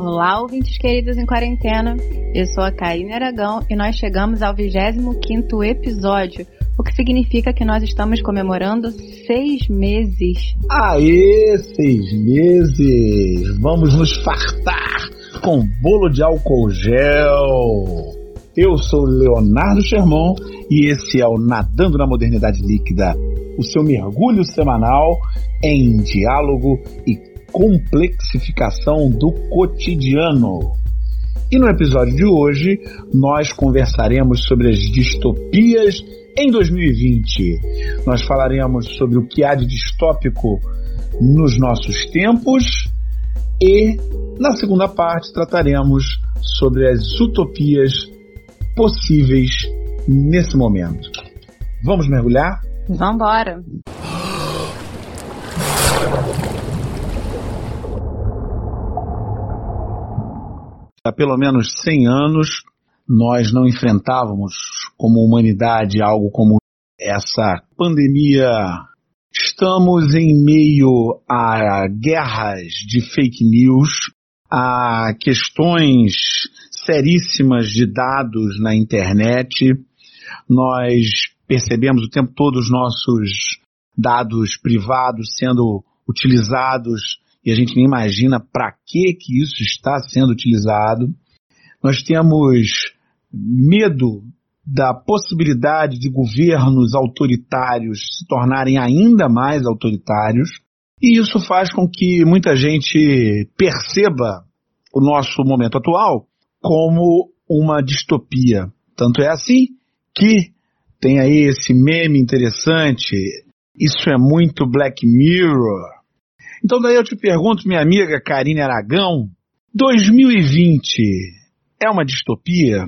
Olá, ouvintes queridos em quarentena. Eu sou a Karine Aragão e nós chegamos ao 25º episódio, o que significa que nós estamos comemorando seis meses. Aê, seis meses! Vamos nos fartar com bolo de álcool gel. Eu sou Leonardo Sherman e esse é o Nadando na Modernidade Líquida, o seu mergulho semanal em diálogo e complexificação do cotidiano. E no episódio de hoje, nós conversaremos sobre as distopias em 2020. Nós falaremos sobre o que há de distópico nos nossos tempos e, na segunda parte, trataremos sobre as utopias possíveis nesse momento. Vamos mergulhar? Vamos embora! Há pelo menos 100 anos nós não enfrentávamos como humanidade algo como essa pandemia. Estamos em meio a guerras de fake news, a questões seríssimas de dados na internet. Nós percebemos o tempo todo os nossos dados privados sendo utilizados e a gente nem imagina para que que isso está sendo utilizado. Nós temos medo da possibilidade de governos autoritários se tornarem ainda mais autoritários, e isso faz com que muita gente perceba o nosso momento atual como uma distopia. Tanto é assim que tem aí esse meme interessante, isso é muito Black Mirror, então daí eu te pergunto, minha amiga Karine Aragão, 2020 é uma distopia?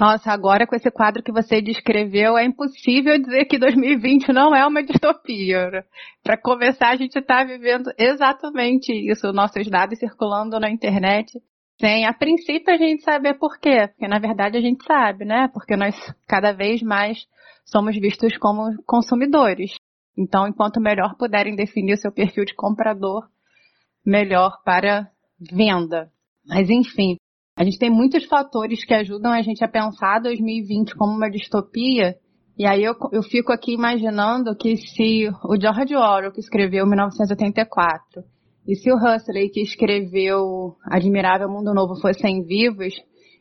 Nossa, agora com esse quadro que você descreveu, é impossível dizer que 2020 não é uma distopia. Para começar, a gente está vivendo exatamente isso, nossos dados circulando na internet, sem a princípio a gente saber por quê. Porque na verdade a gente sabe, né? Porque nós cada vez mais somos vistos como consumidores. Então, enquanto melhor puderem definir o seu perfil de comprador, melhor para venda. Mas, enfim, a gente tem muitos fatores que ajudam a gente a pensar 2020 como uma distopia. E aí eu, eu fico aqui imaginando que se o George Orwell, que escreveu 1984, e se o Huxley, que escreveu Admirável Mundo Novo, fossem vivos,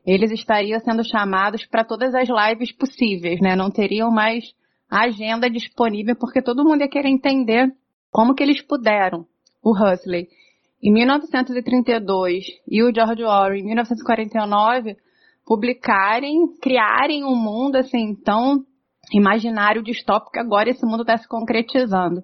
eles estariam sendo chamados para todas as lives possíveis, né? Não teriam mais agenda disponível, porque todo mundo ia querer entender como que eles puderam, o Huxley, em 1932 e o George Orwell em 1949, publicarem, criarem um mundo assim tão imaginário distópico que agora esse mundo está se concretizando.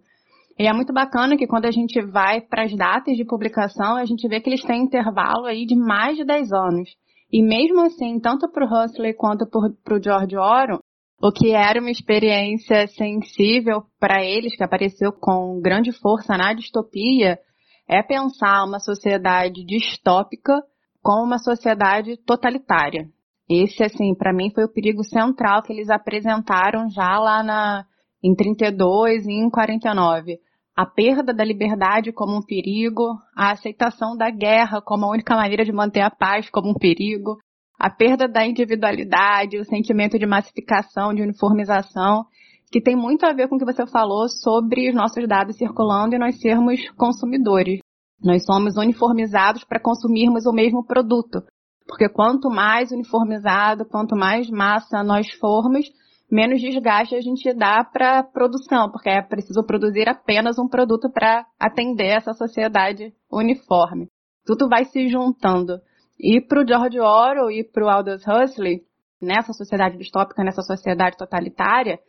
E é muito bacana que quando a gente vai para as datas de publicação, a gente vê que eles têm intervalo aí de mais de 10 anos. E mesmo assim, tanto para o Huxley quanto para o George Orwell, o que era uma experiência sensível para eles, que apareceu com grande força na distopia, é pensar uma sociedade distópica como uma sociedade totalitária. Esse, assim, para mim foi o perigo central que eles apresentaram já lá na, em 32 e em 49. A perda da liberdade como um perigo, a aceitação da guerra como a única maneira de manter a paz como um perigo, a perda da individualidade, o sentimento de massificação, de uniformização, que tem muito a ver com o que você falou sobre os nossos dados circulando e nós sermos consumidores. Nós somos uniformizados para consumirmos o mesmo produto. Porque quanto mais uniformizado, quanto mais massa nós formos, menos desgaste a gente dá para produção, porque é preciso produzir apenas um produto para atender essa sociedade uniforme. Tudo vai se juntando. E para o George Orwell e para o Aldous Huxley, nessa sociedade distópica, nessa sociedade totalitária,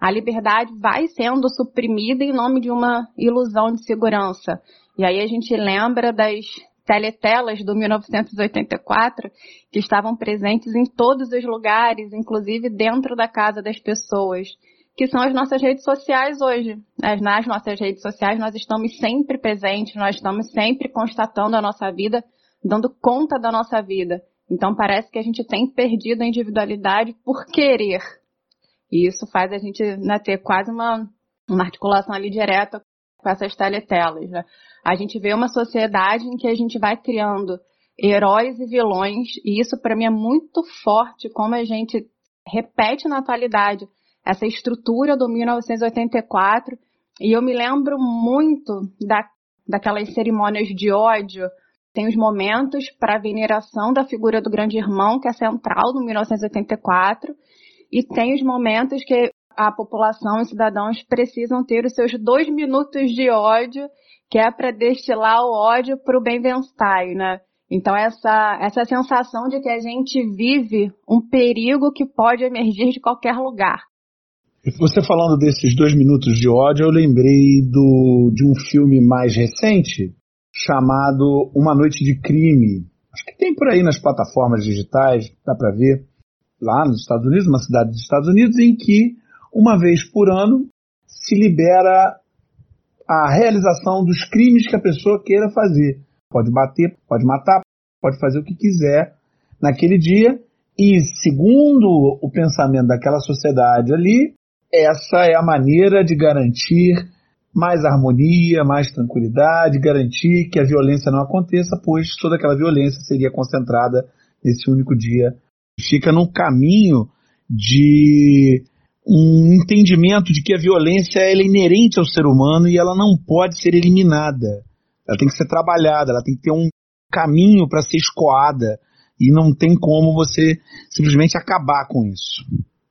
a liberdade vai sendo suprimida em nome de uma ilusão de segurança. E aí a gente lembra das teletelas do 1984 que estavam presentes em todos os lugares, inclusive dentro da casa das pessoas, que são as nossas redes sociais hoje. Nas nossas redes sociais nós estamos sempre presentes, nós estamos sempre constatando a nossa vida dando conta da nossa vida. Então parece que a gente tem perdido a individualidade por querer. E isso faz a gente né, ter quase uma, uma articulação ali direta com essas teletelas. Né? A gente vê uma sociedade em que a gente vai criando heróis e vilões, e isso para mim é muito forte, como a gente repete na atualidade essa estrutura do 1984, e eu me lembro muito da, daquelas cerimônias de ódio, tem os momentos para a veneração da figura do grande irmão, que é central no 1984, e tem os momentos que a população e cidadãos precisam ter os seus dois minutos de ódio, que é para destilar o ódio para o Benvenstein, né? Então essa essa sensação de que a gente vive um perigo que pode emergir de qualquer lugar. Você falando desses dois minutos de ódio, eu lembrei do, de um filme mais recente chamado Uma Noite de Crime. Acho que tem por aí nas plataformas digitais, dá para ver lá nos Estados Unidos, uma cidade dos Estados Unidos, em que uma vez por ano se libera a realização dos crimes que a pessoa queira fazer. Pode bater, pode matar, pode fazer o que quiser naquele dia. E segundo o pensamento daquela sociedade ali, essa é a maneira de garantir mais harmonia, mais tranquilidade, garantir que a violência não aconteça, pois toda aquela violência seria concentrada nesse único dia. Fica num caminho de um entendimento de que a violência é inerente ao ser humano e ela não pode ser eliminada. Ela tem que ser trabalhada, ela tem que ter um caminho para ser escoada e não tem como você simplesmente acabar com isso.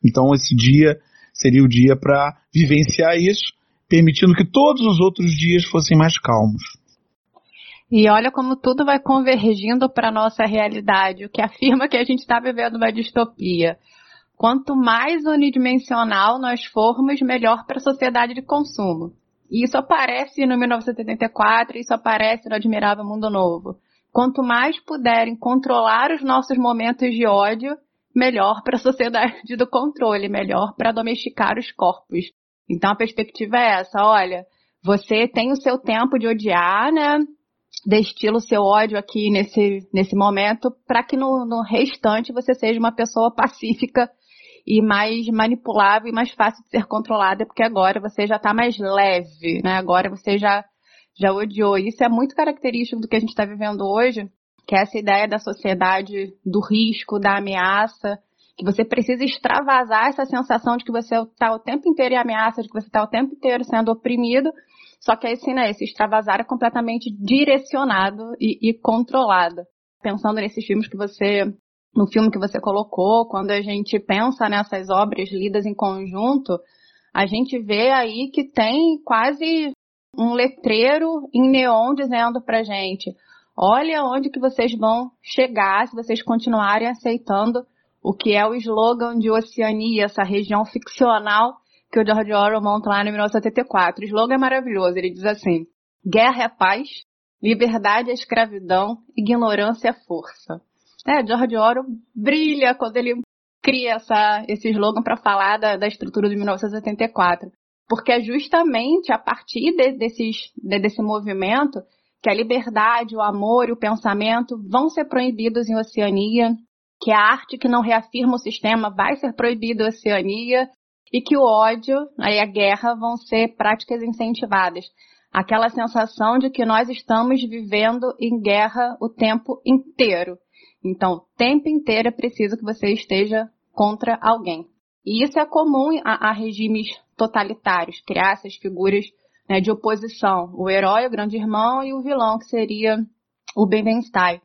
Então esse dia seria o dia para vivenciar isso, permitindo que todos os outros dias fossem mais calmos. E olha como tudo vai convergindo para a nossa realidade, o que afirma que a gente está vivendo uma distopia. Quanto mais unidimensional nós formos, melhor para a sociedade de consumo. E isso aparece no 1974, isso aparece no Admirável Mundo Novo. Quanto mais puderem controlar os nossos momentos de ódio, melhor para a sociedade do controle, melhor para domesticar os corpos. Então a perspectiva é essa, olha, você tem o seu tempo de odiar, né? Destila o seu ódio aqui nesse, nesse momento para que no, no restante você seja uma pessoa pacífica e mais manipulável e mais fácil de ser controlada, porque agora você já está mais leve, né? Agora você já, já odiou. Isso é muito característico do que a gente está vivendo hoje, que é essa ideia da sociedade do risco, da ameaça, que você precisa extravasar essa sensação de que você está o tempo inteiro em ameaça, de que você está o tempo inteiro sendo oprimido, só que esse, né, esse extravasar é completamente direcionado e, e controlado. Pensando nesses filmes que você no filme que você colocou, quando a gente pensa nessas obras lidas em conjunto, a gente vê aí que tem quase um letreiro em neon dizendo pra gente: olha onde que vocês vão chegar se vocês continuarem aceitando o que é o slogan de Oceania, essa região ficcional que o George Orwell monta lá em 1974. O slogan é maravilhoso, ele diz assim: guerra é paz, liberdade é escravidão, ignorância é força. É, George Orwell brilha quando ele cria essa, esse slogan para falar da, da, estrutura de 1984. Porque é justamente a partir de, desses, de, desse movimento que a liberdade, o amor e o pensamento vão ser proibidos em Oceania, que a arte que não reafirma o sistema vai ser proibida em Oceania e que o ódio e a guerra vão ser práticas incentivadas. Aquela sensação de que nós estamos vivendo em guerra o tempo inteiro. Então, o tempo inteiro é preciso que você esteja contra alguém. E isso é comum a, a regimes totalitários, criar essas figuras né, de oposição. O herói, o grande irmão, e o vilão, que seria o Benvenstein.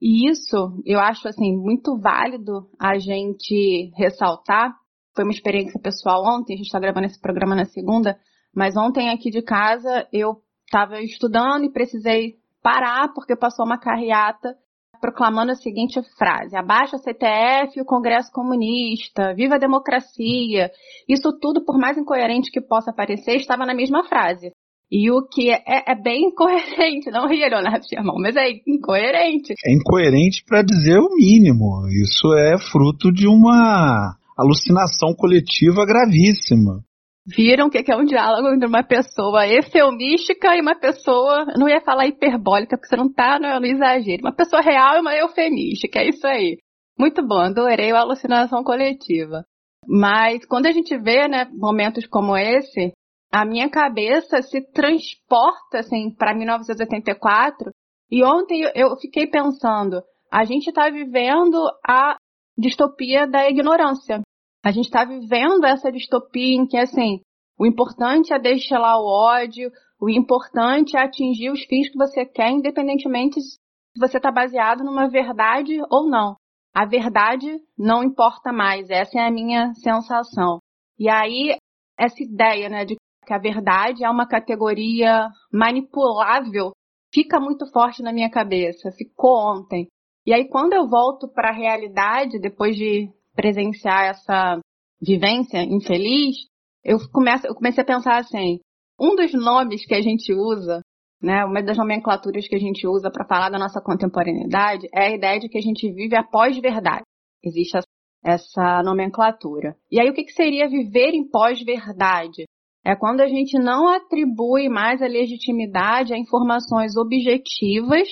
E isso eu acho assim muito válido a gente ressaltar. Foi uma experiência pessoal ontem, a gente está gravando esse programa na segunda, mas ontem aqui de casa eu estava estudando e precisei parar porque passou uma carreata proclamando a seguinte frase: abaixa a CTF e o Congresso Comunista, viva a democracia. Isso tudo, por mais incoerente que possa parecer, estava na mesma frase. E o que é, é bem incoerente, não ria, Leonardo Sherman, mas é incoerente. É incoerente para dizer o mínimo. Isso é fruto de uma alucinação coletiva gravíssima viram o que é um diálogo entre uma pessoa eufemística e uma pessoa, não ia falar hiperbólica, porque você não tá no, no exagero, uma pessoa real e uma eufemística, é isso aí. Muito bom, adorei a alucinação coletiva. Mas quando a gente vê, né, momentos como esse, a minha cabeça se transporta assim para 1984 E ontem eu fiquei pensando, a gente está vivendo a distopia da ignorância. A gente está vivendo essa distopia em que, assim, o importante é deixar lá o ódio, o importante é atingir os fins que você quer, independentemente se você está baseado numa verdade ou não. A verdade não importa mais, essa é a minha sensação. E aí, essa ideia né, de que a verdade é uma categoria manipulável fica muito forte na minha cabeça, ficou ontem. E aí, quando eu volto para a realidade, depois de presenciar essa vivência infeliz, eu, começo, eu comecei a pensar assim: um dos nomes que a gente usa, né, uma das nomenclaturas que a gente usa para falar da nossa contemporaneidade é a ideia de que a gente vive após verdade. Existe essa nomenclatura. E aí, o que, que seria viver em pós-verdade? É quando a gente não atribui mais a legitimidade a informações objetivas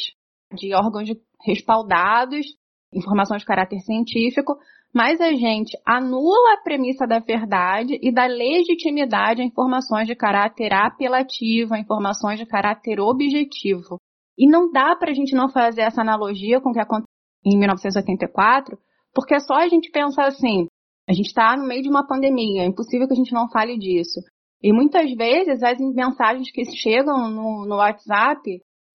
de órgãos respaldados, informações de caráter científico, mas a gente anula a premissa da verdade e da legitimidade a informações de caráter apelativo, a informações de caráter objetivo. E não dá para a gente não fazer essa analogia com o que aconteceu em 1984, porque é só a gente pensar assim, a gente está no meio de uma pandemia, é impossível que a gente não fale disso. E muitas vezes as mensagens que chegam no, no WhatsApp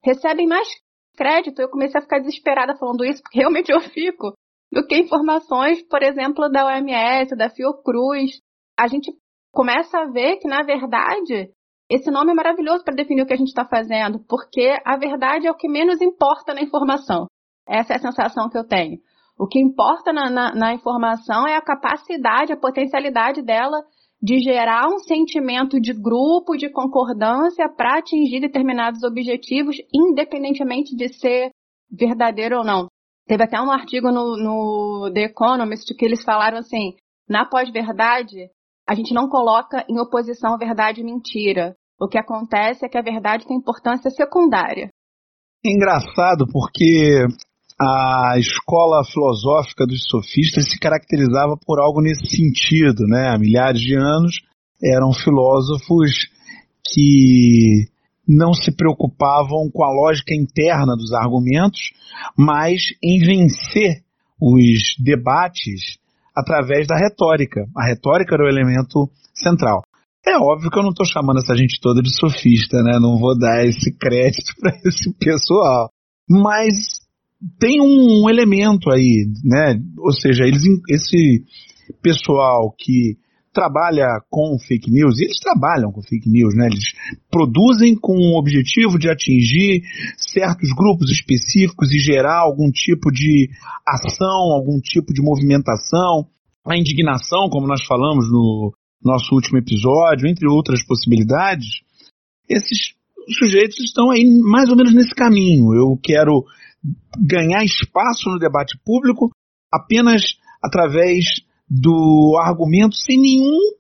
recebem mais crédito. Eu comecei a ficar desesperada falando isso, porque realmente eu fico do que informações, por exemplo, da OMS, da Fiocruz. A gente começa a ver que, na verdade, esse nome é maravilhoso para definir o que a gente está fazendo, porque a verdade é o que menos importa na informação. Essa é a sensação que eu tenho. O que importa na, na, na informação é a capacidade, a potencialidade dela de gerar um sentimento de grupo, de concordância para atingir determinados objetivos, independentemente de ser verdadeiro ou não. Teve até um artigo no, no The Economist que eles falaram assim: na pós-verdade, a gente não coloca em oposição verdade e mentira. O que acontece é que a verdade tem importância secundária. É engraçado porque a escola filosófica dos sofistas se caracterizava por algo nesse sentido, né? Há milhares de anos eram filósofos que não se preocupavam com a lógica interna dos argumentos, mas em vencer os debates através da retórica. A retórica era o elemento central. É óbvio que eu não estou chamando essa gente toda de sofista, né? Não vou dar esse crédito para esse pessoal. Mas tem um elemento aí, né? Ou seja, eles, esse pessoal que trabalha com fake news, e eles trabalham com fake news, né? Eles produzem com o objetivo de atingir certos grupos específicos e gerar algum tipo de ação, algum tipo de movimentação, a indignação, como nós falamos no nosso último episódio, entre outras possibilidades. Esses sujeitos estão aí mais ou menos nesse caminho. Eu quero ganhar espaço no debate público apenas através do argumento sem nenhum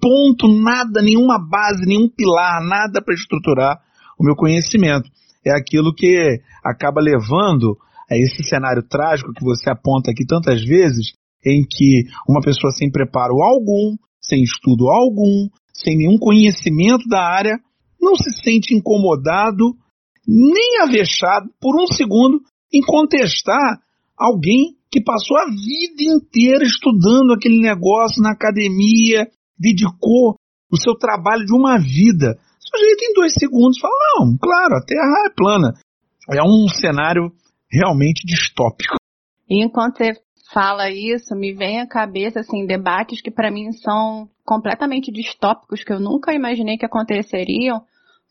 ponto, nada, nenhuma base, nenhum pilar, nada para estruturar o meu conhecimento. É aquilo que acaba levando a esse cenário trágico que você aponta aqui tantas vezes, em que uma pessoa sem preparo algum, sem estudo algum, sem nenhum conhecimento da área, não se sente incomodado, nem avexado por um segundo em contestar alguém que passou a vida inteira estudando aquele negócio na academia, dedicou o seu trabalho de uma vida. O sujeito em dois segundos fala, não, claro, a Terra é plana. É um cenário realmente distópico. E enquanto você fala isso, me vem à cabeça assim debates que para mim são completamente distópicos, que eu nunca imaginei que aconteceriam,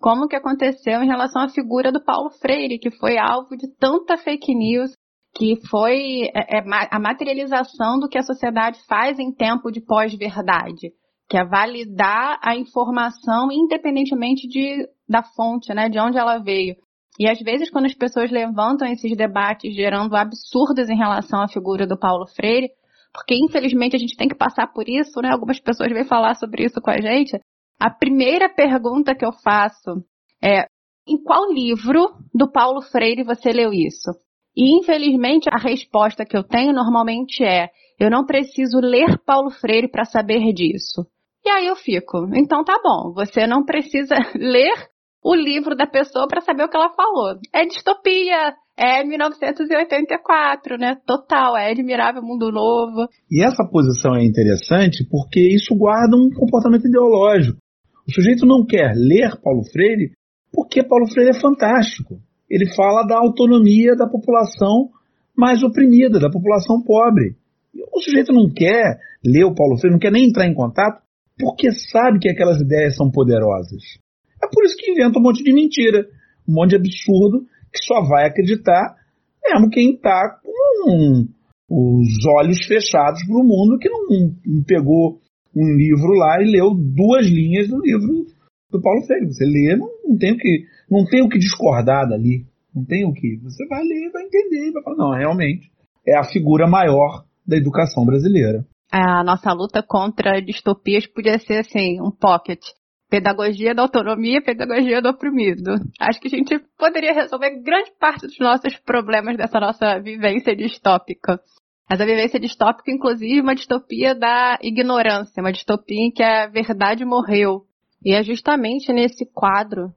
como que aconteceu em relação à figura do Paulo Freire, que foi alvo de tanta fake news, que foi é, é a materialização do que a sociedade faz em tempo de pós-verdade, que é validar a informação independentemente de, da fonte, né, de onde ela veio. E às vezes, quando as pessoas levantam esses debates gerando absurdos em relação à figura do Paulo Freire, porque infelizmente a gente tem que passar por isso, né? Algumas pessoas vêm falar sobre isso com a gente. A primeira pergunta que eu faço é: em qual livro do Paulo Freire você leu isso? E infelizmente a resposta que eu tenho normalmente é: eu não preciso ler Paulo Freire para saber disso. E aí eu fico, então tá bom, você não precisa ler o livro da pessoa para saber o que ela falou. É distopia, é 1984, né? Total, é Admirável Mundo Novo. E essa posição é interessante porque isso guarda um comportamento ideológico. O sujeito não quer ler Paulo Freire porque Paulo Freire é fantástico. Ele fala da autonomia da população mais oprimida, da população pobre. O sujeito não quer ler o Paulo Freire, não quer nem entrar em contato, porque sabe que aquelas ideias são poderosas. É por isso que inventa um monte de mentira, um monte de absurdo, que só vai acreditar mesmo quem está com os olhos fechados para o mundo, que não, não pegou um livro lá e leu duas linhas do livro do Paulo Freire. Você lê, não, não, tem o que, não tem o que discordar dali. Não tem o que. Você vai ler, vai entender, vai falar, não, realmente é a figura maior da educação brasileira. A nossa luta contra distopias podia ser assim, um pocket. Pedagogia da autonomia, pedagogia do oprimido. Acho que a gente poderia resolver grande parte dos nossos problemas dessa nossa vivência distópica. Essa vivência distópica, inclusive, é uma distopia da ignorância, uma distopia em que a verdade morreu. E é justamente nesse quadro,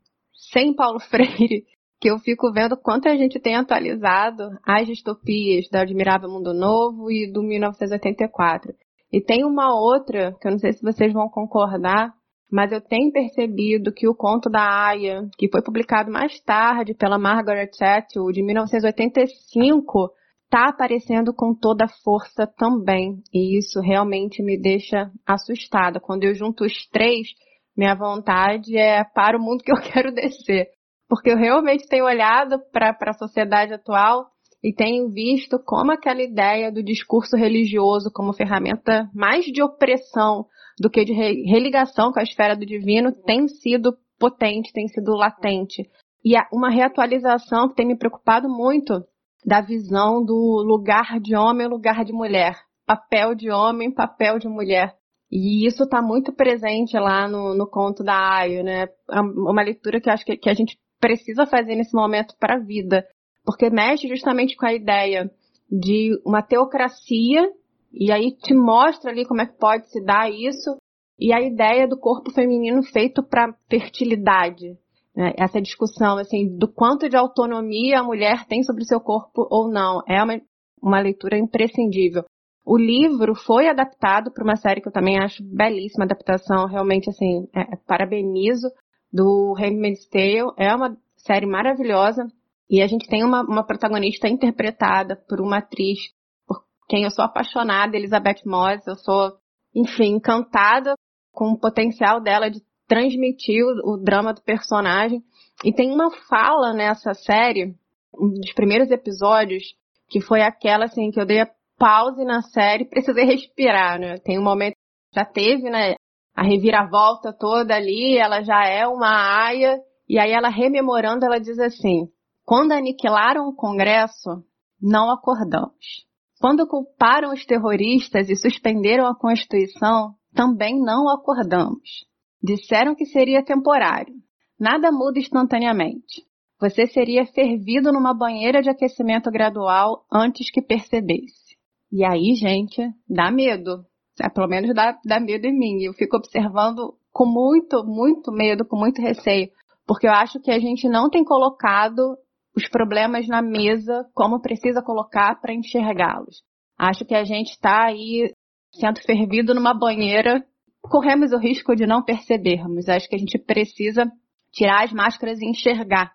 sem Paulo Freire, que eu fico vendo quanto a gente tem atualizado as distopias da Admirável Mundo Novo e do 1984. E tem uma outra, que eu não sei se vocês vão concordar, mas eu tenho percebido que o conto da Aya, que foi publicado mais tarde pela Margaret Atwood, de 1985, está aparecendo com toda a força também. E isso realmente me deixa assustada. Quando eu junto os três, minha vontade é para o mundo que eu quero descer porque eu realmente tenho olhado para a sociedade atual e tenho visto como aquela ideia do discurso religioso como ferramenta mais de opressão do que de religação com a esfera do divino tem sido potente, tem sido latente. E uma reatualização que tem me preocupado muito da visão do lugar de homem lugar de mulher. Papel de homem, papel de mulher. E isso está muito presente lá no, no conto da Ayo, né? É uma leitura que acho que, que a gente precisa fazer nesse momento para a vida, porque mexe justamente com a ideia de uma teocracia e aí te mostra ali como é que pode se dar isso e a ideia do corpo feminino feito para fertilidade. Né? Essa discussão assim do quanto de autonomia a mulher tem sobre o seu corpo ou não é uma, uma leitura imprescindível. O livro foi adaptado para uma série que eu também acho belíssima adaptação, realmente assim, é, parabenizo do Handmaid's Tale. É uma série maravilhosa. E a gente tem uma, uma protagonista interpretada por uma atriz por quem eu sou apaixonada, Elizabeth Moss. Eu sou, enfim, encantada com o potencial dela de transmitir o, o drama do personagem. E tem uma fala nessa série, um dos primeiros episódios, que foi aquela assim que eu dei a pause na série, precisei respirar, né? Tem um momento já teve, né, a reviravolta toda ali, ela já é uma aia, e aí ela rememorando, ela diz assim: quando aniquilaram o Congresso, não acordamos. Quando culparam os terroristas e suspenderam a Constituição, também não acordamos. Disseram que seria temporário. Nada muda instantaneamente. Você seria fervido numa banheira de aquecimento gradual antes que percebesse. E aí, gente, dá medo. É, pelo menos dá, dá medo em mim. Eu fico observando com muito, muito medo, com muito receio, porque eu acho que a gente não tem colocado os problemas na mesa como precisa colocar para enxergá-los. Acho que a gente está aí sendo fervido numa banheira, corremos o risco de não percebermos. Acho que a gente precisa tirar as máscaras e enxergar.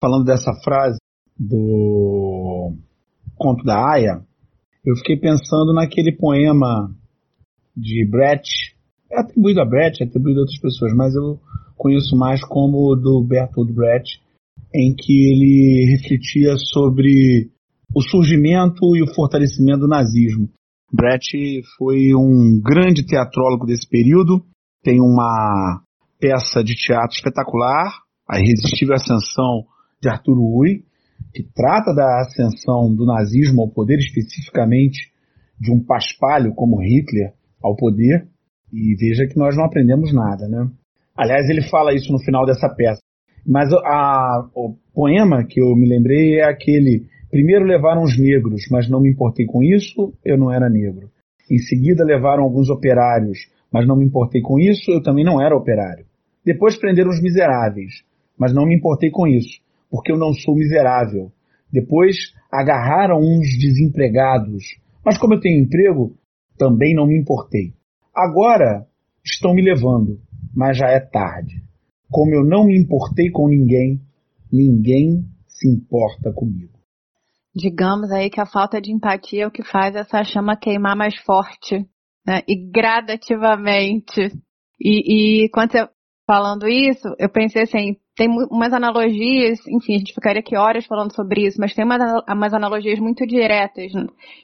Falando dessa frase do conto da Aya, eu fiquei pensando naquele poema de Brecht, é atribuído a Brecht, é atribuído a outras pessoas, mas eu conheço mais como o do Bertolt Brecht, em que ele refletia sobre o surgimento e o fortalecimento do nazismo. Brecht foi um grande teatrólogo desse período, tem uma peça de teatro espetacular, A Irresistível Ascensão de Arthur Uri, que trata da ascensão do nazismo ao poder, especificamente de um paspalho como Hitler, ao poder, e veja que nós não aprendemos nada, né? Aliás, ele fala isso no final dessa peça. Mas a, o poema que eu me lembrei é aquele: primeiro levaram os negros, mas não me importei com isso, eu não era negro. Em seguida levaram alguns operários, mas não me importei com isso, eu também não era operário. Depois prenderam os miseráveis, mas não me importei com isso, porque eu não sou miserável. Depois agarraram uns desempregados, mas como eu tenho emprego, também não me importei. Agora estão me levando, mas já é tarde. Como eu não me importei com ninguém, ninguém se importa comigo. Digamos aí que a falta de empatia é o que faz essa chama queimar mais forte, né? E gradativamente. E, e quando você falando isso, eu pensei assim, tem umas analogias, enfim, a gente ficaria aqui horas falando sobre isso, mas tem umas, umas analogias muito diretas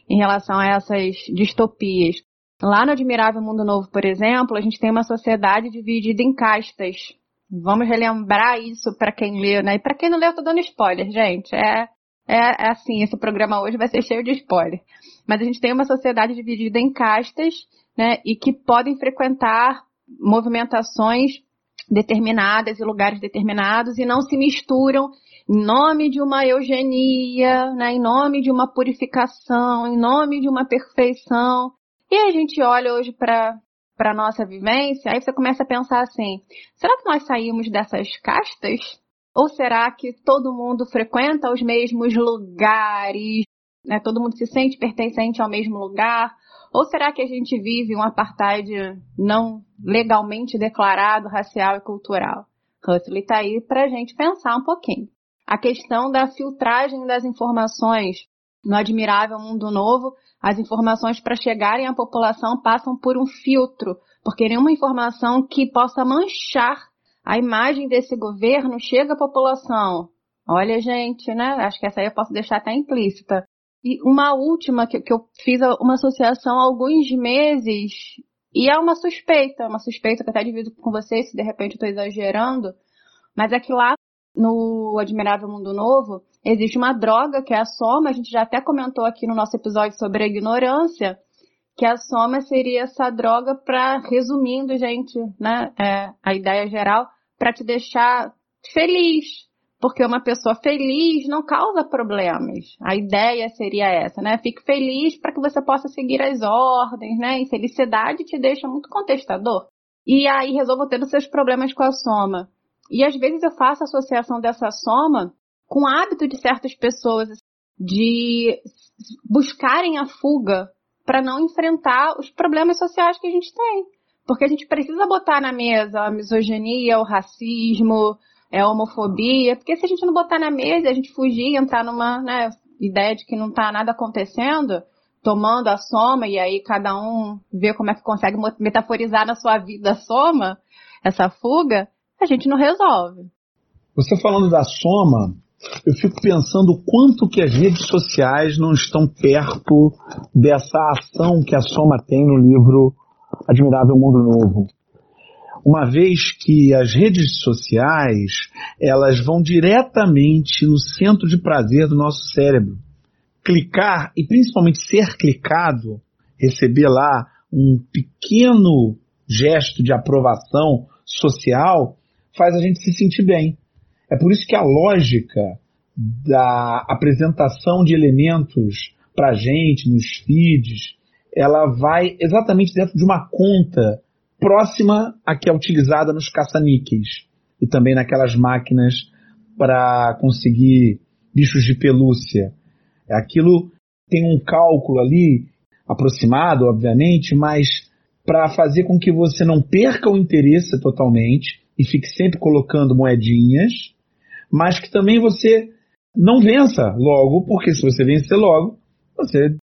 em relação a essas distopias. Lá no Admirável Mundo Novo, por exemplo, a gente tem uma sociedade dividida em castas. Vamos relembrar isso para quem leu, né? E para quem não leu, eu tô dando spoiler, gente. É, é, é assim, esse programa hoje vai ser cheio de spoiler. Mas a gente tem uma sociedade dividida em castas, né? E que podem frequentar movimentações determinadas e lugares determinados e não se misturam em nome de uma eugenia, né, em nome de uma purificação, em nome de uma perfeição. E a gente olha hoje para para a nossa vivência, aí você começa a pensar assim: será que nós saímos dessas castas? Ou será que todo mundo frequenta os mesmos lugares? Né? Todo mundo se sente pertencente ao mesmo lugar? Ou será que a gente vive um apartheid não legalmente declarado, racial e cultural? Huxley está aí para a gente pensar um pouquinho. A questão da filtragem das informações no Admirável Mundo Novo, as informações para chegarem à população passam por um filtro, porque nenhuma informação que possa manchar a imagem desse governo chega à população. Olha, gente, né? Acho que essa aí eu posso deixar até implícita. E uma última que, que eu fiz uma associação há alguns meses, e é uma suspeita, uma suspeita que até divido com vocês, se de repente eu estou exagerando, mas é que lá no Admirável Mundo Novo existe uma droga que é a soma, a gente já até comentou aqui no nosso episódio sobre a ignorância, que a soma seria essa droga para, resumindo, gente, né, é, a ideia geral, para te deixar feliz, porque uma pessoa feliz não causa problemas. A ideia seria essa, né? Fique feliz para que você possa seguir as ordens, né? E felicidade te deixa muito contestador. E aí resolva os seus problemas com a soma. E às vezes eu faço associação dessa soma com o hábito de certas pessoas de buscarem a fuga para não enfrentar os problemas sociais que a gente tem. Porque a gente precisa botar na mesa a misoginia, o racismo, é homofobia, porque se a gente não botar na mesa, a gente fugir, entrar numa né, ideia de que não está nada acontecendo, tomando a soma e aí cada um vê como é que consegue metaforizar na sua vida a soma, essa fuga, a gente não resolve. Você falando da soma, eu fico pensando o quanto que as redes sociais não estão perto dessa ação que a soma tem no livro Admirável Mundo Novo uma vez que as redes sociais elas vão diretamente no centro de prazer do nosso cérebro. Clicar e principalmente ser clicado, receber lá um pequeno gesto de aprovação social, faz a gente se sentir bem. É por isso que a lógica da apresentação de elementos para gente nos feeds, ela vai exatamente dentro de uma conta próxima à que é utilizada nos caça-níqueis e também naquelas máquinas para conseguir bichos de pelúcia. Aquilo tem um cálculo ali, aproximado, obviamente, mas para fazer com que você não perca o interesse totalmente e fique sempre colocando moedinhas, mas que também você não vença logo, porque se você vencer logo, você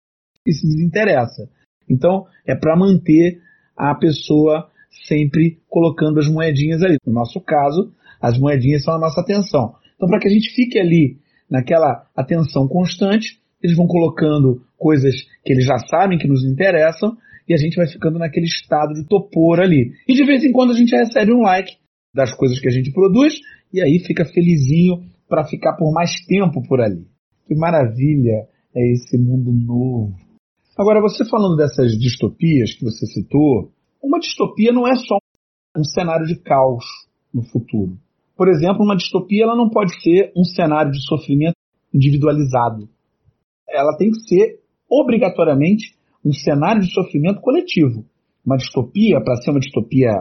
se desinteressa. Então, é para manter a pessoa sempre colocando as moedinhas ali. No nosso caso, as moedinhas são a nossa atenção. Então, para que a gente fique ali naquela atenção constante, eles vão colocando coisas que eles já sabem que nos interessam e a gente vai ficando naquele estado de topor ali. E de vez em quando a gente recebe um like das coisas que a gente produz e aí fica felizinho para ficar por mais tempo por ali. Que maravilha é esse mundo novo. Agora, você falando dessas distopias que você citou, uma distopia não é só um cenário de caos no futuro. Por exemplo, uma distopia ela não pode ser um cenário de sofrimento individualizado. Ela tem que ser obrigatoriamente um cenário de sofrimento coletivo. Uma distopia, para ser uma distopia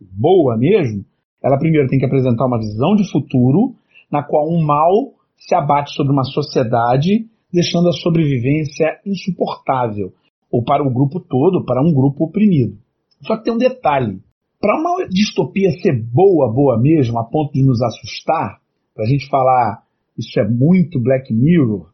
boa mesmo, Ela primeiro tem que apresentar uma visão de futuro na qual um mal se abate sobre uma sociedade, deixando a sobrevivência insuportável, ou para o grupo todo, para um grupo oprimido. Só que tem um detalhe: para uma distopia ser boa, boa mesmo, a ponto de nos assustar, para a gente falar isso é muito Black Mirror,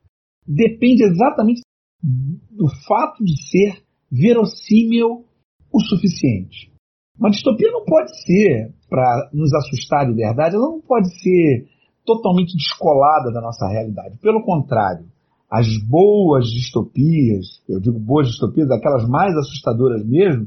depende exatamente do fato de ser verossímil o suficiente. Uma distopia não pode ser, para nos assustar de verdade, ela não pode ser totalmente descolada da nossa realidade. Pelo contrário, as boas distopias, eu digo boas distopias, aquelas mais assustadoras mesmo,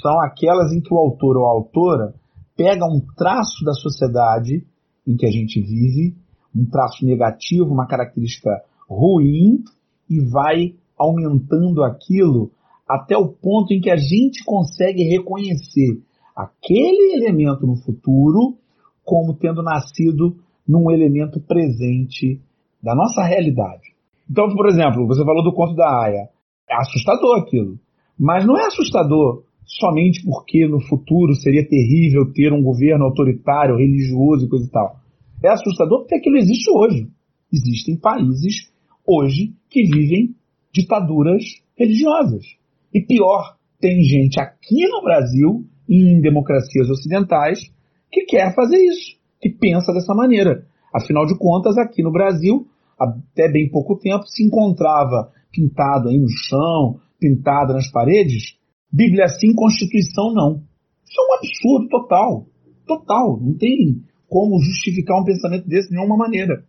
são aquelas em que o autor ou a autora pega um traço da sociedade em que a gente vive, um traço negativo, uma característica ruim, e vai aumentando aquilo até o ponto em que a gente consegue reconhecer aquele elemento no futuro como tendo nascido num elemento presente da nossa realidade. Então, por exemplo, você falou do conto da Aya. É assustador aquilo. Mas não é assustador somente porque no futuro seria terrível ter um governo autoritário, religioso e coisa e tal. É assustador porque aquilo existe hoje. Existem países hoje que vivem ditaduras religiosas. E pior, tem gente aqui no Brasil, em democracias ocidentais, que quer fazer isso, que pensa dessa maneira. Afinal de contas, aqui no Brasil, até bem pouco tempo, se encontrava pintado aí no chão, pintado nas paredes, Bíblia sim, Constituição não. Isso é um absurdo total. Total. Não tem como justificar um pensamento desse de nenhuma maneira.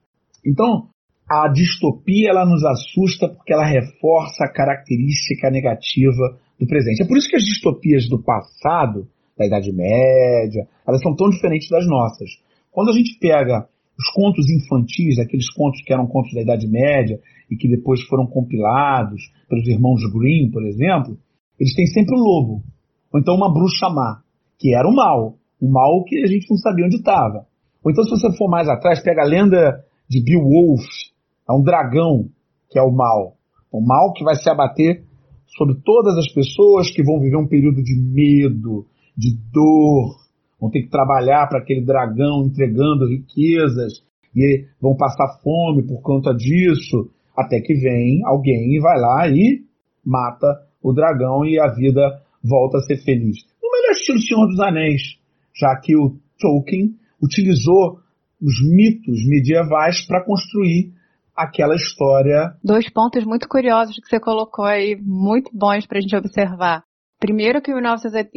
Então, a distopia ela nos assusta porque ela reforça a característica negativa do presente. É por isso que as distopias do passado, da Idade Média, elas são tão diferentes das nossas. Quando a gente pega os contos infantis, aqueles contos que eram contos da Idade Média e que depois foram compilados pelos irmãos Grimm, por exemplo, eles têm sempre o um lobo, ou então uma bruxa má, que era o mal, o mal que a gente não sabia onde estava. Ou então, se você for mais atrás, pega a lenda de Beowulf, é um dragão que é o mal. O mal que vai se abater sobre todas as pessoas que vão viver um período de medo, de dor, vão ter que trabalhar para aquele dragão entregando riquezas e vão passar fome por conta disso, até que vem alguém e vai lá e mata o dragão e a vida volta a ser feliz. No melhor estilo Senhor dos Anéis, já que o Tolkien utilizou os mitos medievais para construir aquela história. Dois pontos muito curiosos que você colocou aí, muito bons para a gente observar. Primeiro que em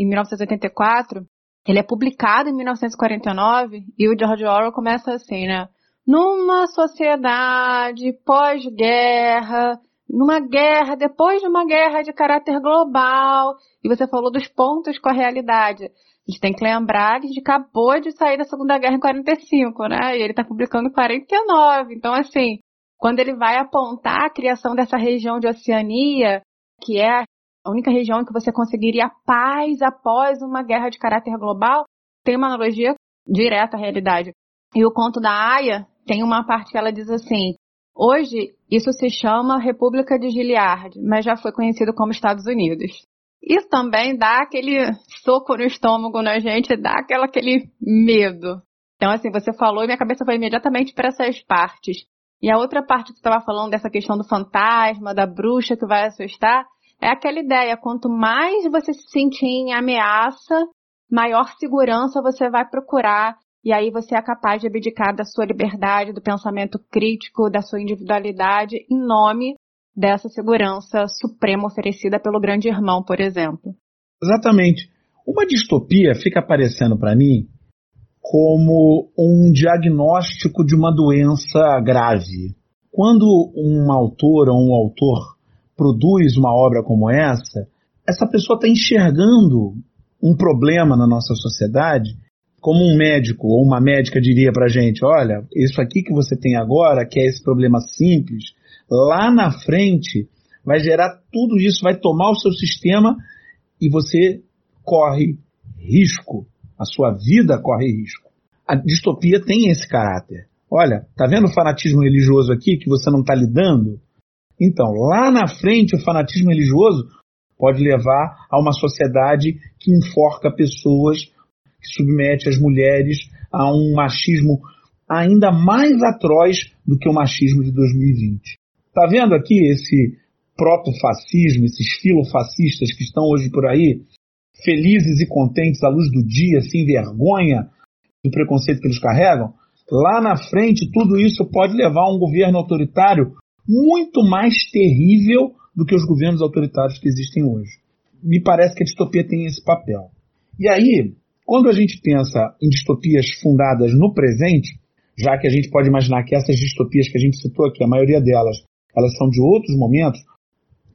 1984, ele é publicado em 1949 e o George Orwell começa assim, né? Numa sociedade pós-guerra, numa guerra, depois de uma guerra de caráter global, e você falou dos pontos com a realidade. A gente tem que lembrar que a gente acabou de sair da Segunda Guerra em 45, né? E ele está publicando em 49. Então, assim, quando ele vai apontar a criação dessa região de Oceania, que é a única região que você conseguiria paz após uma guerra de caráter global, tem uma analogia direta à realidade. E o conto da Aya tem uma parte que ela diz assim: hoje isso se chama República de Gilead, mas já foi conhecido como Estados Unidos. Isso também dá aquele soco no estômago na gente, dá aquela, aquele medo. Então, assim, você falou e minha cabeça foi imediatamente para essas partes. E a outra parte que estava falando dessa questão do fantasma, da bruxa que vai assustar, é aquela ideia, quanto mais você se sentir em ameaça, maior segurança você vai procurar e aí você é capaz de abdicar da sua liberdade, do pensamento crítico, da sua individualidade em nome dessa segurança suprema oferecida pelo grande irmão, por exemplo. Exatamente. Uma distopia fica aparecendo para mim como um diagnóstico de uma doença grave. Quando um autor ou um autor produz uma obra como essa, essa pessoa está enxergando um problema na nossa sociedade, como um médico ou uma médica diria para a gente: olha, isso aqui que você tem agora, que é esse problema simples, lá na frente vai gerar tudo isso, vai tomar o seu sistema e você corre risco, a sua vida corre risco. A distopia tem esse caráter. Olha, tá vendo o fanatismo religioso aqui que você não está lidando? Então, lá na frente, o fanatismo religioso pode levar a uma sociedade que enforca pessoas, que submete as mulheres a um machismo ainda mais atroz do que o machismo de 2020. Tá vendo aqui esse proto-fascismo, esses filofascistas que estão hoje por aí, felizes e contentes à luz do dia, sem vergonha do preconceito que eles carregam? Lá na frente, tudo isso pode levar a um governo autoritário muito mais terrível do que os governos autoritários que existem hoje. Me parece que a distopia tem esse papel. E aí, quando a gente pensa em distopias fundadas no presente, já que a gente pode imaginar que essas distopias que a gente citou aqui, a maioria delas, elas são de outros momentos,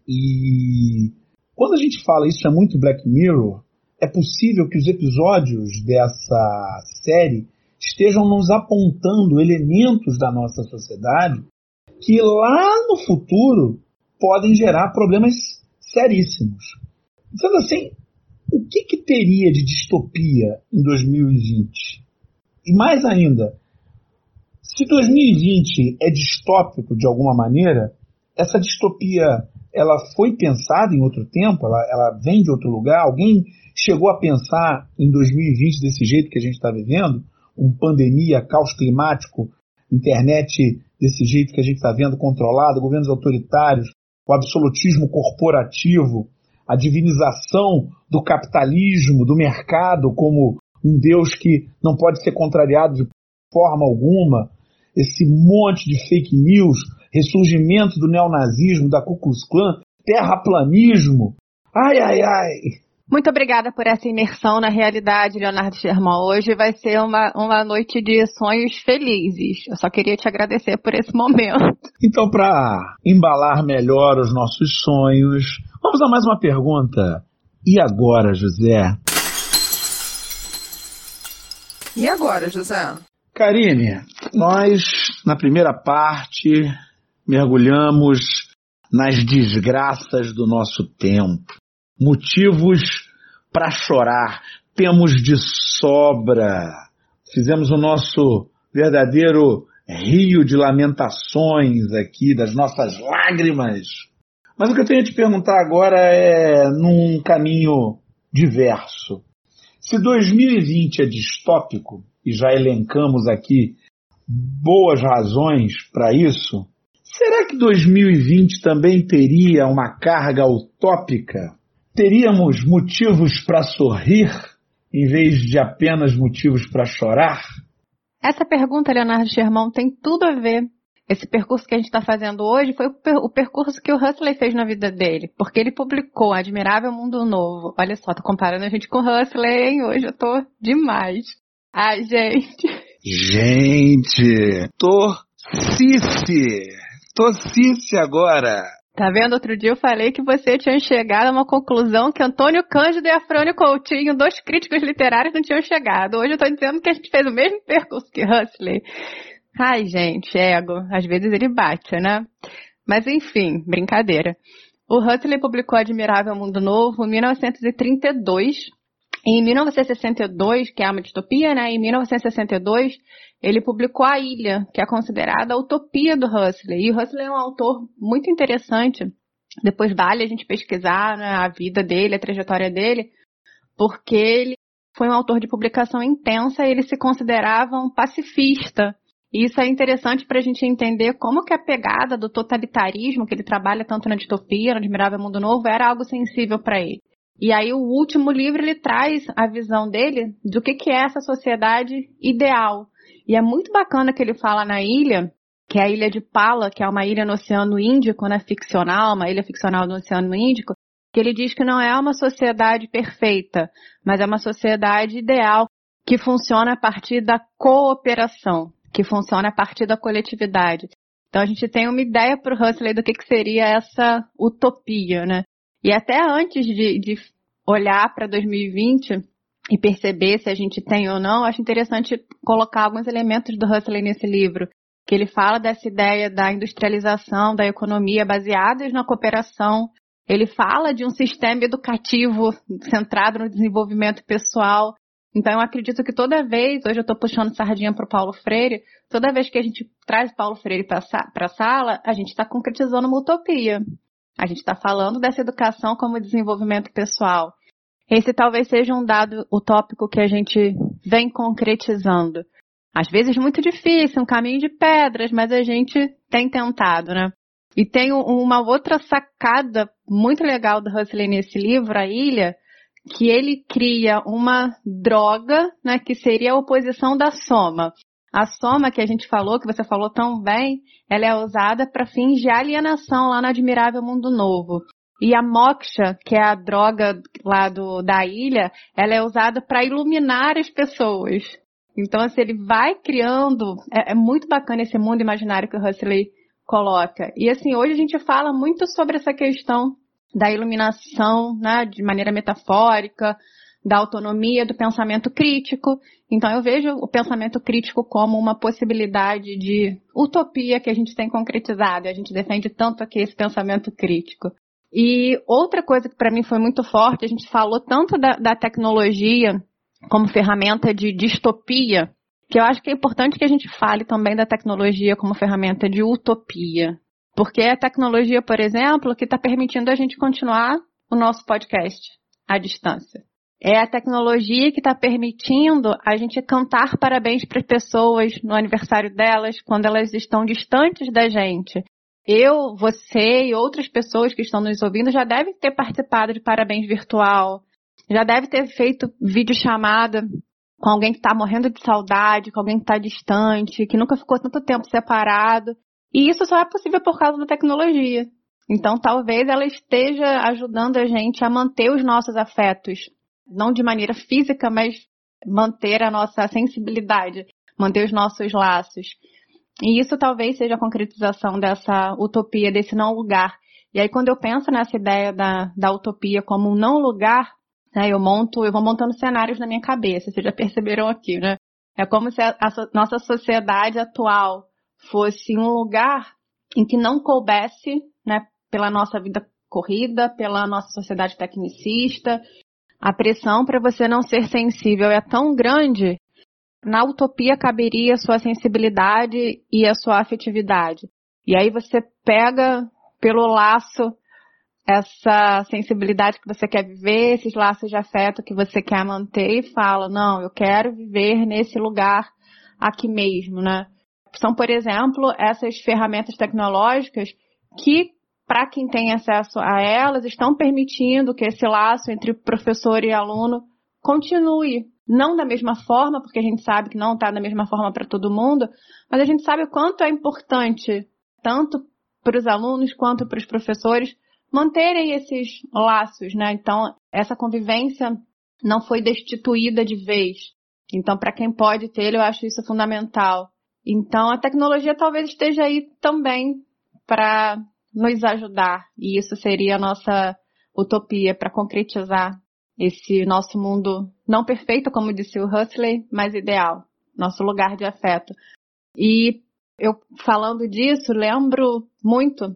e quando a gente fala isso é muito Black Mirror, é possível que os episódios dessa série estejam nos apontando elementos da nossa sociedade que lá no futuro podem gerar problemas seríssimos. Sendo assim, o que, que teria de distopia em 2020? E mais ainda, se 2020 é distópico de alguma maneira, essa distopia ela foi pensada em outro tempo, ela, ela vem de outro lugar, alguém chegou a pensar em 2020 desse jeito que a gente está vivendo, um pandemia, caos climático, internet desse jeito que a gente está vendo controlado, governos autoritários, o absolutismo corporativo, a divinização do capitalismo, do mercado como um Deus que não pode ser contrariado de forma alguma, esse monte de fake news, ressurgimento do neonazismo, da Ku Klux Klan, terraplanismo. Ai, ai, ai. Muito obrigada por essa imersão na realidade, Leonardo Sherman. Hoje vai ser uma, uma noite de sonhos felizes. Eu só queria te agradecer por esse momento. Então, para embalar melhor os nossos sonhos, vamos a mais uma pergunta. E agora, José? E agora, José? Karine, nós, na primeira parte, mergulhamos nas desgraças do nosso tempo motivos para chorar, temos de sobra. Fizemos o nosso verdadeiro rio de lamentações aqui, das nossas lágrimas. Mas o que eu tenho a te perguntar agora é num caminho diverso. Se 2020 é distópico, e já elencamos aqui boas razões para isso, será que 2020 também teria uma carga utópica? teríamos motivos para sorrir em vez de apenas motivos para chorar? Essa pergunta, Leonardo Germão, tem tudo a ver. Esse percurso que a gente está fazendo hoje foi o percurso que o Huxley fez na vida dele, porque ele publicou Admirável Mundo Novo. Olha só, tô comparando a gente com o Huxley, hein? Hoje eu tô demais. Ai, gente. Gente, tô cice. Tô cice agora. Tá vendo? Outro dia eu falei que você tinha chegado a uma conclusão que Antônio Cândido e Afrânio Coutinho, dois críticos literários, não tinham chegado. Hoje eu tô dizendo que a gente fez o mesmo percurso que Huxley. Ai, gente, ego. Às vezes ele bate, né? Mas enfim, brincadeira. O Huxley publicou Admirável Mundo Novo em 1932. Em 1962, que é uma distopia, né? Em 1962, ele publicou A Ilha, que é considerada a utopia do Huxley. E o Huxley é um autor muito interessante. Depois vale a gente pesquisar né, a vida dele, a trajetória dele, porque ele foi um autor de publicação intensa e ele se considerava um pacifista. E isso é interessante para a gente entender como que a pegada do totalitarismo, que ele trabalha tanto na distopia, no Admirável Mundo Novo, era algo sensível para ele. E aí o último livro ele traz a visão dele do que, que é essa sociedade ideal. E é muito bacana que ele fala na ilha, que é a ilha de Pala, que é uma ilha no Oceano Índico, né, ficcional, uma ilha ficcional no Oceano Índico, que ele diz que não é uma sociedade perfeita, mas é uma sociedade ideal que funciona a partir da cooperação, que funciona a partir da coletividade. Então a gente tem uma ideia para o Huxley do que, que seria essa utopia, né? E até antes de, de olhar para 2020, e perceber se a gente tem ou não, acho interessante colocar alguns elementos do Huxley nesse livro, que ele fala dessa ideia da industrialização da economia baseadas na cooperação. Ele fala de um sistema educativo centrado no desenvolvimento pessoal. Então, eu acredito que toda vez, hoje eu estou puxando sardinha para o Paulo Freire, toda vez que a gente traz Paulo Freire para a sala, a gente está concretizando uma utopia. A gente está falando dessa educação como desenvolvimento pessoal. esse talvez seja um dado utópico que a gente vem concretizando. Às vezes muito difícil, um caminho de pedras, mas a gente tem tentado, né? E tem uma outra sacada muito legal do Huxley nesse livro, A Ilha, que ele cria uma droga, né, que seria a oposição da soma. A soma que a gente falou, que você falou tão bem, ela é usada para fins de alienação lá no Admirável Mundo Novo. E a moksha, que é a droga lá do, da ilha, ela é usada para iluminar as pessoas. Então, assim, ele vai criando. É, é, muito bacana esse mundo imaginário que o Huxley coloca. E, assim, hoje a gente fala muito sobre essa questão da iluminação, né, de maneira metafórica, da autonomia do pensamento crítico. Então, eu vejo o pensamento crítico como uma possibilidade de utopia que a gente tem concretizado. A gente defende tanto aqui esse pensamento crítico. E outra coisa que para mim foi muito forte, a gente falou tanto da, da tecnologia como ferramenta de distopia, que eu acho que é importante que a gente fale também da tecnologia como ferramenta de utopia. Porque é a tecnologia, por exemplo, que está permitindo a gente continuar o nosso podcast à distância. É a tecnologia que está permitindo a gente cantar parabéns para as pessoas no aniversário delas, quando elas estão distantes da gente eu, você e outras pessoas que estão nos ouvindo já devem ter participado de parabéns virtual, já deve ter feito videochamada com alguém que está morrendo de saudade, com alguém que está distante, que nunca ficou tanto tempo separado. E isso só é possível por causa da tecnologia. Então, talvez ela esteja ajudando a gente a manter os nossos afetos, não de maneira física, mas manter a nossa sensibilidade, manter os nossos laços. E isso talvez seja a concretização dessa utopia, desse não lugar. E aí, quando eu penso nessa ideia da, da utopia como um não lugar, né, eu monto, eu vou montando cenários na minha cabeça, vocês já perceberam aqui, né? É como se a, a nossa sociedade atual fosse um lugar em que não coubesse, né, pela nossa vida corrida, pela nossa sociedade tecnicista, a pressão para você não ser sensível é tão grande na utopia caberia a sua sensibilidade e a sua afetividade. E aí você pega pelo laço essa sensibilidade que você quer viver, esses laços de afeto que você quer manter e fala, não, eu quero viver nesse lugar aqui mesmo, né? São, por exemplo, essas ferramentas tecnológicas que, para quem tem acesso a elas, estão permitindo que esse laço entre professor e aluno continue, não da mesma forma, porque a gente sabe que não está da mesma forma para todo mundo, mas a gente sabe o quanto é importante, tanto para os alunos quanto para os professores, manterem esses laços, né? Então, essa convivência não foi destituída de vez. Então, para quem pode ter, eu acho isso fundamental. Então, a tecnologia talvez esteja aí também para nos ajudar, e isso seria a nossa utopia para concretizar esse nosso mundo não perfeito, como disse o Huxley, mas ideal, nosso lugar de afeto. E eu falando disso, lembro muito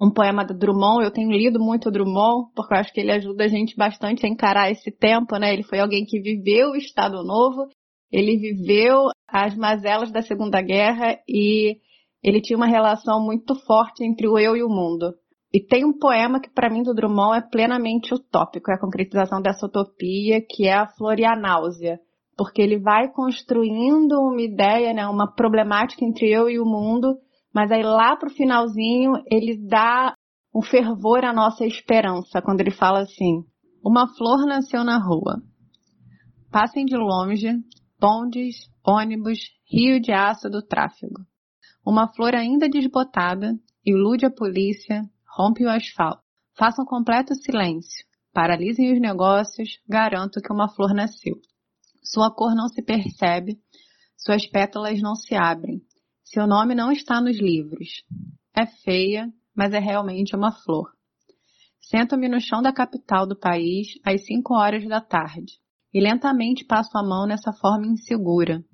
um poema do Drummond, eu tenho lido muito Drummond, porque eu acho que ele ajuda a gente bastante a encarar esse tempo, né? Ele foi alguém que viveu o Estado Novo, ele viveu as mazelas da Segunda Guerra e ele tinha uma relação muito forte entre o eu e o mundo. E tem um poema que para mim do Drummond é plenamente utópico, é a concretização dessa utopia, que é a Florianáusea. Porque ele vai construindo uma ideia, né, uma problemática entre eu e o mundo, mas aí lá pro finalzinho ele dá um fervor à nossa esperança, quando ele fala assim: Uma flor nasceu na rua. Passem de longe bondes, ônibus, rio de aço do tráfego. Uma flor ainda desbotada ilude a polícia, Rompe o asfalto. Façam completo silêncio. Paralisem os negócios. Garanto que uma flor nasceu. Sua cor não se percebe. Suas pétalas não se abrem. Seu nome não está nos livros. É feia, mas é realmente uma flor. Sento-me no chão da capital do país às cinco horas da tarde e lentamente passo a mão nessa forma insegura.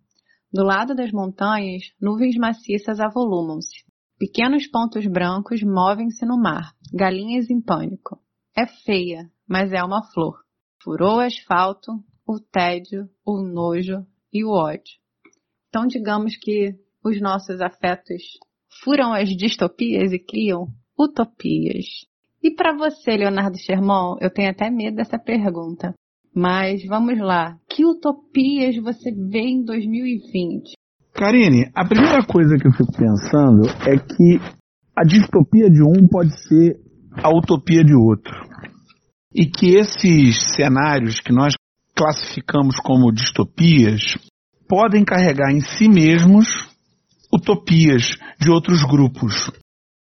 Do lado das montanhas, nuvens maciças avolumam-se. Pequenos pontos brancos movem-se no mar, galinhas em pânico. É feia, mas é uma flor. Furou o asfalto, o tédio, o nojo e o ódio. Então, digamos que os nossos afetos furam as distopias e criam utopias. E para você, Leonardo Sherman, eu tenho até medo dessa pergunta. Mas vamos lá. Que utopias você vê em 2020? Karine, a primeira coisa que eu fico pensando é que a distopia de um pode ser a utopia de outro. E que esses cenários que nós classificamos como distopias podem carregar em si mesmos utopias de outros grupos.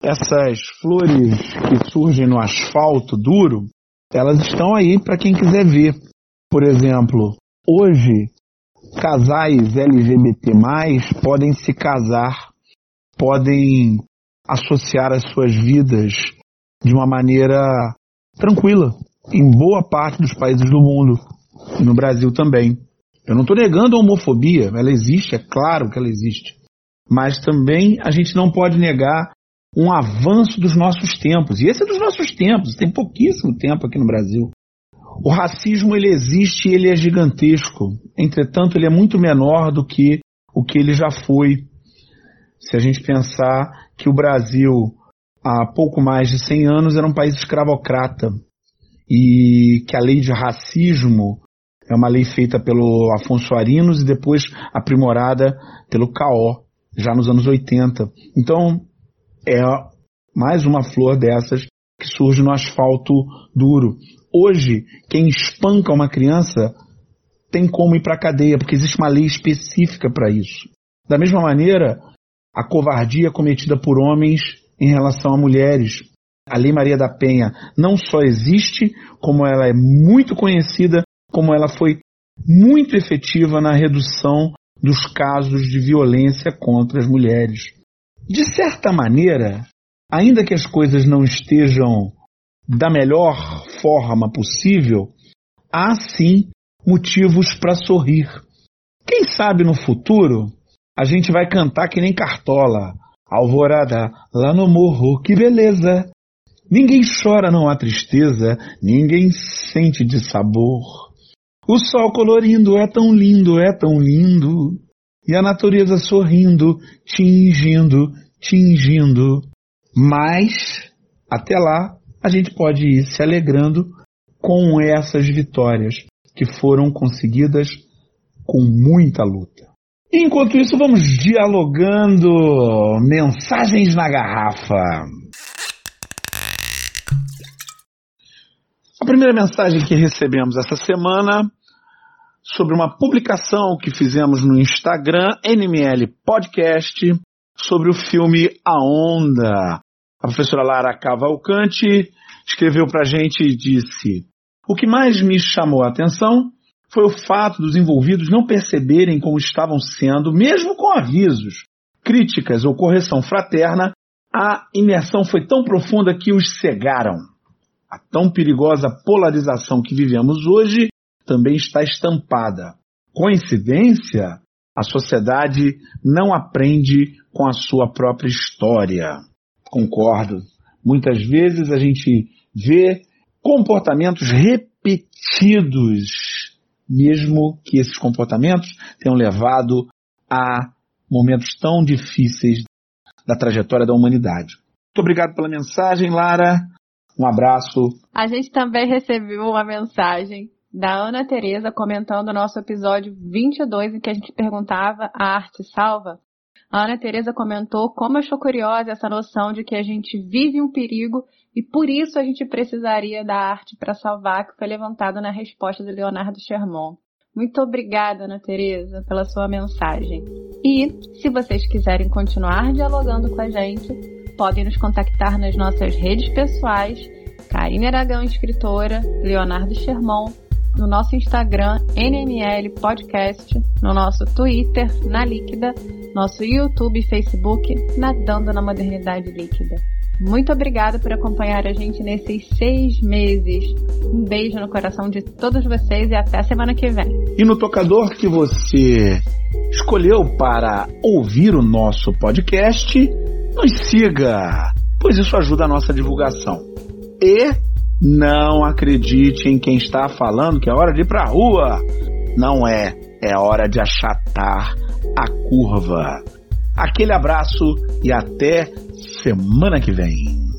Essas flores que surgem no asfalto duro, elas estão aí para quem quiser ver. Por exemplo, hoje casais LGBT+, podem se casar, podem associar as suas vidas de uma maneira tranquila em boa parte dos países do mundo e no Brasil também. Eu não estou negando a homofobia, ela existe, é claro que ela existe. Mas também a gente não pode negar um avanço dos nossos tempos. E esse é dos nossos tempos, tem pouquíssimo tempo aqui no Brasil. O racismo ele existe e ele é gigantesco. Entretanto, ele é muito menor do que o que ele já foi. Se a gente pensar que o Brasil, há pouco mais de 100 anos, era um país escravocrata e que a lei de racismo é uma lei feita pelo Afonso Arinos e depois aprimorada pelo CAO, já nos anos 80. Então, é mais uma flor dessas que surge no asfalto duro. Hoje, quem espanca uma criança tem como ir para a cadeia, porque existe uma lei específica para isso. Da mesma maneira, a covardia cometida por homens em relação a mulheres. A Lei Maria da Penha não só existe, como ela é muito conhecida, como ela foi muito efetiva na redução dos casos de violência contra as mulheres. De certa maneira, ainda que as coisas não estejam da melhor forma possível, há sim motivos para sorrir. Quem sabe no futuro a gente vai cantar que nem cartola. Alvorada lá no morro, que beleza! Ninguém chora, não há tristeza, ninguém sente de sabor. O sol colorindo é tão lindo, é tão lindo, e a natureza sorrindo, tingindo, tingindo. Mas, até lá, a gente pode ir se alegrando com essas vitórias que foram conseguidas com muita luta. Enquanto isso, vamos dialogando mensagens na garrafa. A primeira mensagem que recebemos essa semana sobre uma publicação que fizemos no Instagram, NML Podcast, sobre o filme A Onda. A professora Lara Cavalcante escreveu para a gente e disse: O que mais me chamou a atenção foi o fato dos envolvidos não perceberem como estavam sendo, mesmo com avisos, críticas ou correção fraterna, a imersão foi tão profunda que os cegaram. A tão perigosa polarização que vivemos hoje também está estampada. Coincidência? A sociedade não aprende com a sua própria história. Concordo. Muitas vezes a gente vê comportamentos repetidos, mesmo que esses comportamentos tenham levado a momentos tão difíceis da trajetória da humanidade. Muito obrigado pela mensagem, Lara. Um abraço. A gente também recebeu uma mensagem da Ana Tereza comentando o nosso episódio 22 em que a gente perguntava a arte salva. A Ana Tereza comentou como achou curiosa essa noção de que a gente vive um perigo e por isso a gente precisaria da arte para salvar, que foi levantada na resposta de Leonardo Sherman. Muito obrigada, Ana Tereza, pela sua mensagem. E, se vocês quiserem continuar dialogando com a gente, podem nos contactar nas nossas redes pessoais, Karine Aragão, escritora, Leonardo Sherman, no nosso Instagram, NML Podcast, no nosso Twitter, na Líquida, nosso YouTube e Facebook, Nadando na Modernidade Líquida. Muito obrigada por acompanhar a gente nesses seis meses. Um beijo no coração de todos vocês e até a semana que vem. E no tocador que você escolheu para ouvir o nosso podcast, nos siga, pois isso ajuda a nossa divulgação. E não acredite em quem está falando que é hora de ir para a rua. Não é, é hora de achatar a curva. Aquele abraço e até semana que vem.